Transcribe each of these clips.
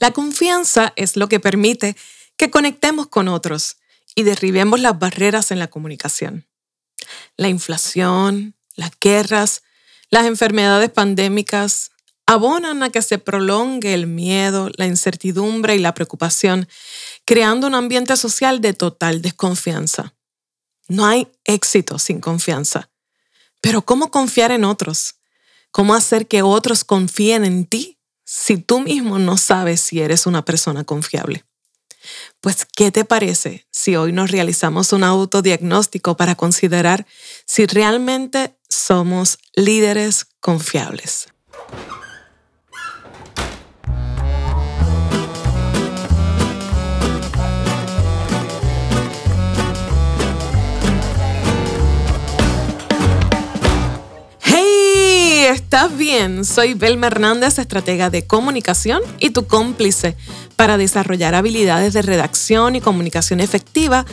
La confianza es lo que permite que conectemos con otros y derribemos las barreras en la comunicación. La inflación, las guerras, las enfermedades pandémicas abonan a que se prolongue el miedo, la incertidumbre y la preocupación, creando un ambiente social de total desconfianza. No hay éxito sin confianza. Pero ¿cómo confiar en otros? ¿Cómo hacer que otros confíen en ti si tú mismo no sabes si eres una persona confiable? Pues, ¿qué te parece si hoy nos realizamos un autodiagnóstico para considerar si realmente somos líderes confiables? ¿Estás bien? Soy Belma Hernández, estratega de comunicación y tu cómplice para desarrollar habilidades de redacción y comunicación efectiva,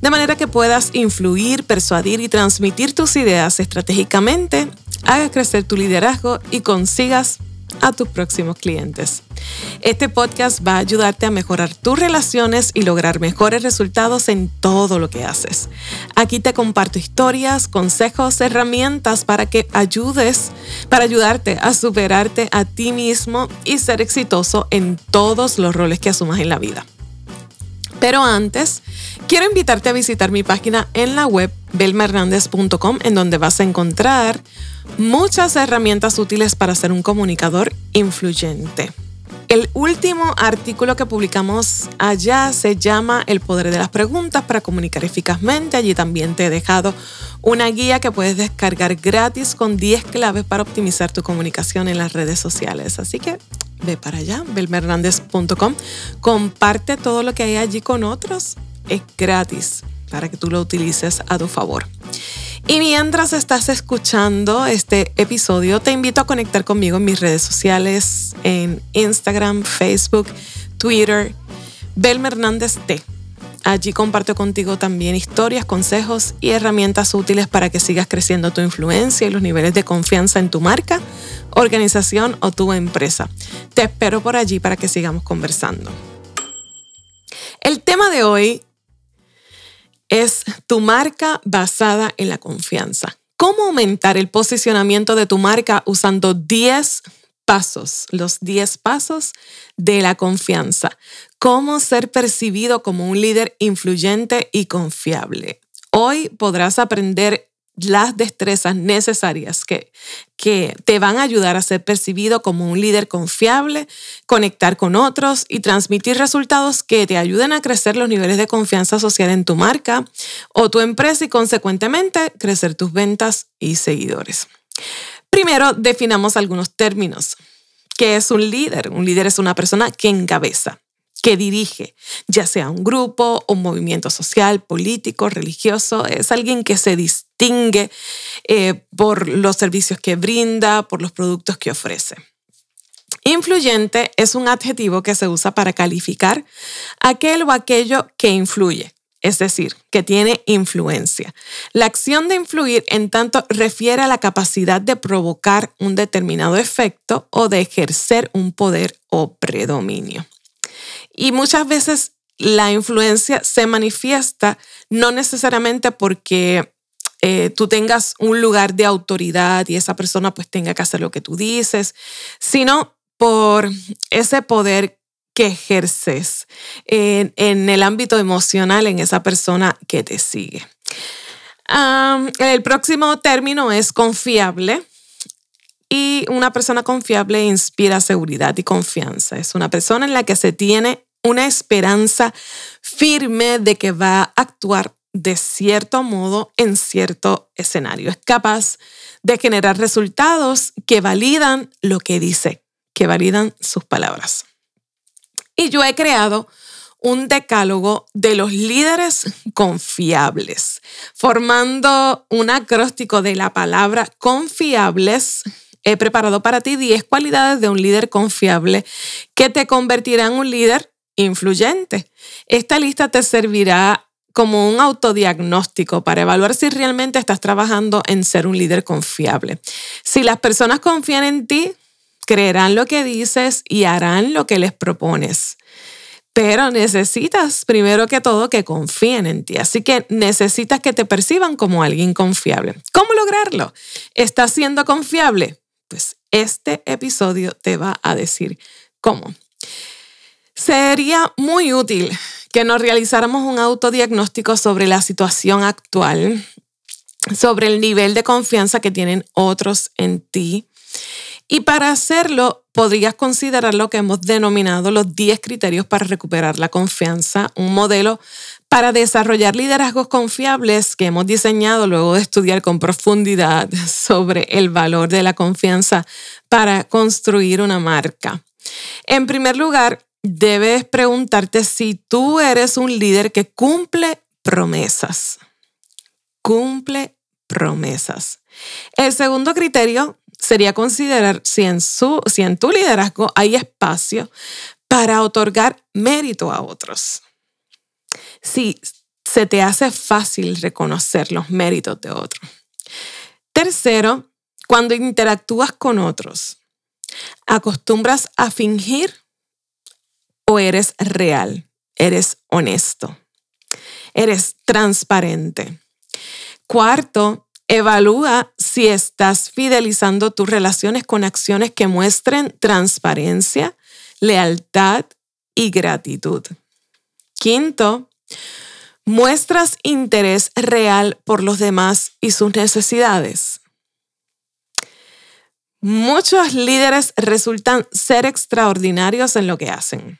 de manera que puedas influir, persuadir y transmitir tus ideas estratégicamente, hagas crecer tu liderazgo y consigas a tus próximos clientes. Este podcast va a ayudarte a mejorar tus relaciones y lograr mejores resultados en todo lo que haces. Aquí te comparto historias, consejos, herramientas para que ayudes, para ayudarte a superarte a ti mismo y ser exitoso en todos los roles que asumas en la vida. Pero antes, quiero invitarte a visitar mi página en la web belmahernandez.com en donde vas a encontrar muchas herramientas útiles para ser un comunicador influyente. El último artículo que publicamos allá se llama El poder de las preguntas para comunicar eficazmente. Allí también te he dejado una guía que puedes descargar gratis con 10 claves para optimizar tu comunicación en las redes sociales. Así que ve para allá, belmernandez.com. Comparte todo lo que hay allí con otros. Es gratis para que tú lo utilices a tu favor. Y mientras estás escuchando este episodio, te invito a conectar conmigo en mis redes sociales, en Instagram, Facebook, Twitter, Belma Hernández T. Allí comparto contigo también historias, consejos y herramientas útiles para que sigas creciendo tu influencia y los niveles de confianza en tu marca, organización o tu empresa. Te espero por allí para que sigamos conversando. El tema de hoy es tu marca basada en la confianza. ¿Cómo aumentar el posicionamiento de tu marca usando 10 pasos, los 10 pasos de la confianza? ¿Cómo ser percibido como un líder influyente y confiable? Hoy podrás aprender las destrezas necesarias que, que te van a ayudar a ser percibido como un líder confiable, conectar con otros y transmitir resultados que te ayuden a crecer los niveles de confianza social en tu marca o tu empresa y consecuentemente crecer tus ventas y seguidores. Primero, definamos algunos términos. ¿Qué es un líder? Un líder es una persona que encabeza que dirige, ya sea un grupo, un movimiento social, político, religioso, es alguien que se distingue eh, por los servicios que brinda, por los productos que ofrece. Influyente es un adjetivo que se usa para calificar aquel o aquello que influye, es decir, que tiene influencia. La acción de influir, en tanto, refiere a la capacidad de provocar un determinado efecto o de ejercer un poder o predominio. Y muchas veces la influencia se manifiesta no necesariamente porque eh, tú tengas un lugar de autoridad y esa persona pues tenga que hacer lo que tú dices, sino por ese poder que ejerces en, el ámbito emocional en esa persona que te sigue. el próximo término es confiable. Y una persona confiable inspira seguridad y confianza. Es una persona en la que se tiene una esperanza firme de que va a actuar de cierto modo en cierto escenario. Es capaz de generar resultados que validan lo que dice, que validan sus palabras. Y yo he creado un decálogo de los líderes confiables, formando un acróstico de la palabra confiables he preparado para ti 10 cualidades de un líder confiable que te convertirán en un líder influyente. Esta lista te servirá como un autodiagnóstico para evaluar si realmente estás trabajando en ser un líder confiable. Si las personas confían en ti, creerán lo que dices y harán lo que les propones. Pero necesitas, primero que todo, que confíen en ti. Así que necesitas que te perciban como alguien confiable. ¿Cómo lograrlo? ¿Estás siendo confiable? Pues este episodio te va a decir cómo. Sería muy útil que nos realizáramos un autodiagnóstico sobre la situación actual, sobre el nivel de confianza que tienen otros en ti. Y para hacerlo, podrías considerar lo que hemos denominado los 10 criterios para recuperar la confianza, un modelo para desarrollar liderazgos confiables que hemos diseñado luego de estudiar con profundidad sobre el valor de la confianza para construir una marca. En primer lugar, debes preguntarte si tú eres un líder que cumple promesas. Cumple promesas. El segundo criterio sería considerar si en, su, si en tu liderazgo hay espacio para otorgar mérito a otros. Si se te hace fácil reconocer los méritos de otros. Tercero, cuando interactúas con otros, ¿acostumbras a fingir o eres real? ¿Eres honesto? ¿Eres transparente? Cuarto, evalúa si estás fidelizando tus relaciones con acciones que muestren transparencia, lealtad y gratitud. Quinto, muestras interés real por los demás y sus necesidades. Muchos líderes resultan ser extraordinarios en lo que hacen,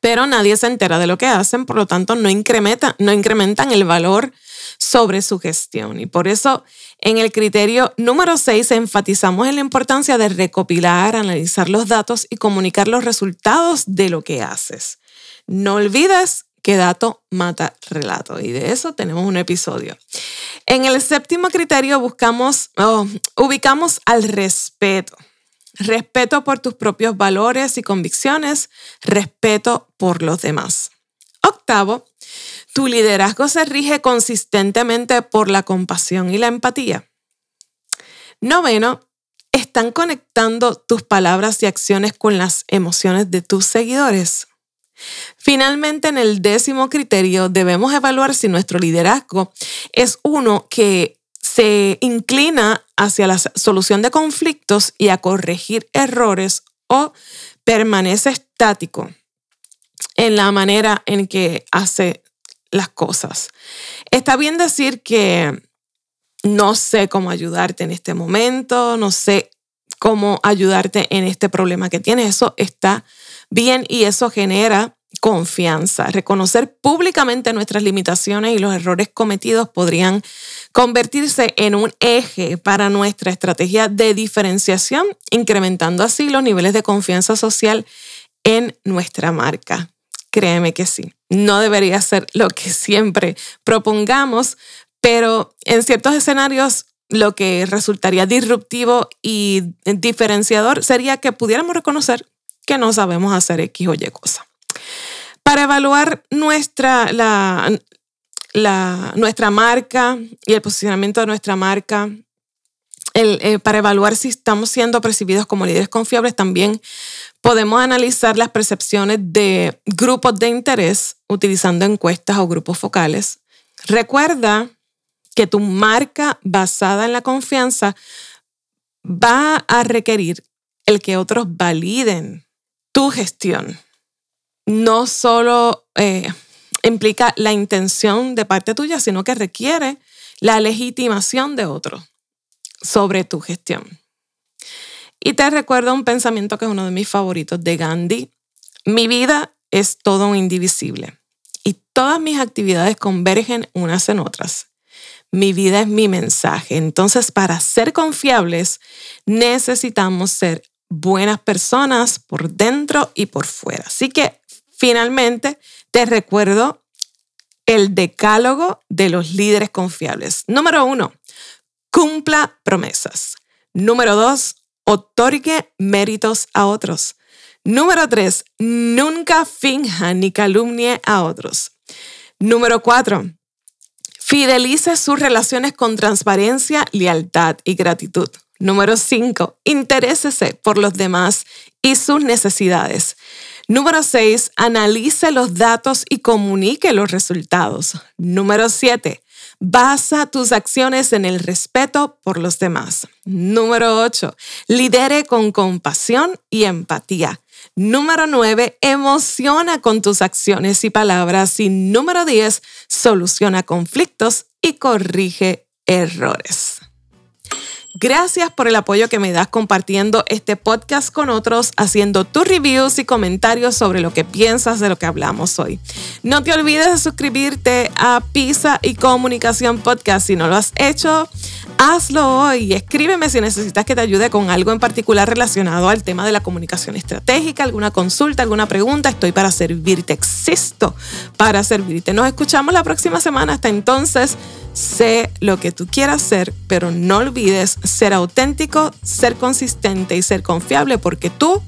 pero nadie se entera de lo que hacen, por lo tanto no, no incrementan el valor sobre su gestión. Y por eso en el criterio número 6 enfatizamos en la importancia de recopilar, analizar los datos y comunicar los resultados de lo que haces. No olvides que dato mata relato y de eso tenemos un episodio. En el séptimo criterio buscamos, oh, ubicamos al respeto. Respeto por tus propios valores y convicciones, respeto por los demás. Octavo, tu liderazgo se rige consistentemente por la compasión y la empatía. Noveno, están conectando tus palabras y acciones con las emociones de tus seguidores. Finalmente, en el décimo criterio, debemos evaluar si nuestro liderazgo es uno que se inclina hacia la solución de conflictos y a corregir errores o permanece estático en la manera en que hace las cosas. Está bien decir que no sé cómo ayudarte en este momento, no sé cómo ayudarte en este problema que tienes. Eso está bien y eso genera confianza. Reconocer públicamente nuestras limitaciones y los errores cometidos podrían convertirse en un eje para nuestra estrategia de diferenciación, incrementando así los niveles de confianza social en nuestra marca. Créeme que sí. No debería ser lo que siempre propongamos, pero en ciertos escenarios lo que resultaría disruptivo y diferenciador sería que pudiéramos reconocer que no sabemos hacer X o Y cosa. Para evaluar nuestra, la, nuestra marca y el posicionamiento de nuestra marca, eh, para evaluar si estamos siendo percibidos como líderes confiables, también podemos analizar las percepciones de grupos de interés utilizando encuestas o grupos focales. Recuerda que tu marca basada en la confianza va a requerir el que otros validen tu gestión. No solo eh, implica la intención de parte tuya, sino que requiere la legitimación de otros sobre tu gestión. Y te recuerdo un pensamiento que es uno de mis favoritos de Gandhi. Mi vida es todo un indivisible y todas mis actividades convergen unas en otras. Mi vida es mi mensaje. Entonces, para ser confiables, necesitamos ser buenas personas por dentro y por fuera. Así que, finalmente, te recuerdo el decálogo de los líderes confiables. Número uno, cumpla promesas. Número dos, otorgue méritos a otros. Número tres, nunca finja ni calumnie a otros. Número cuatro, fidelice sus relaciones con transparencia, lealtad y gratitud. Número 5. Interésese por los demás y sus necesidades. Número 6. Analice los datos y comunique los resultados. Número 7. Basa tus acciones en el respeto por los demás. Número 8. Lidere con compasión y empatía. Número 9. Emociona con tus acciones y palabras. Y número 10. Soluciona conflictos y corrige errores. Gracias por el apoyo que me das compartiendo este podcast con otros, haciendo tus reviews y comentarios sobre lo que piensas de lo que hablamos hoy. No te olvides de suscribirte a Pisa y Comunicación Podcast. Si no lo has hecho, hazlo hoy. Escríbeme si necesitas que te ayude con algo en particular relacionado al tema de la comunicación estratégica, alguna consulta, alguna pregunta. Estoy para servirte. Existo para servirte. Nos escuchamos la próxima semana. Hasta entonces sé lo que tú quieras ser, pero no olvides ser auténtico, ser consistente y ser confiable porque tú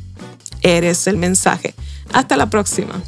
eres el mensaje. Hasta la próxima.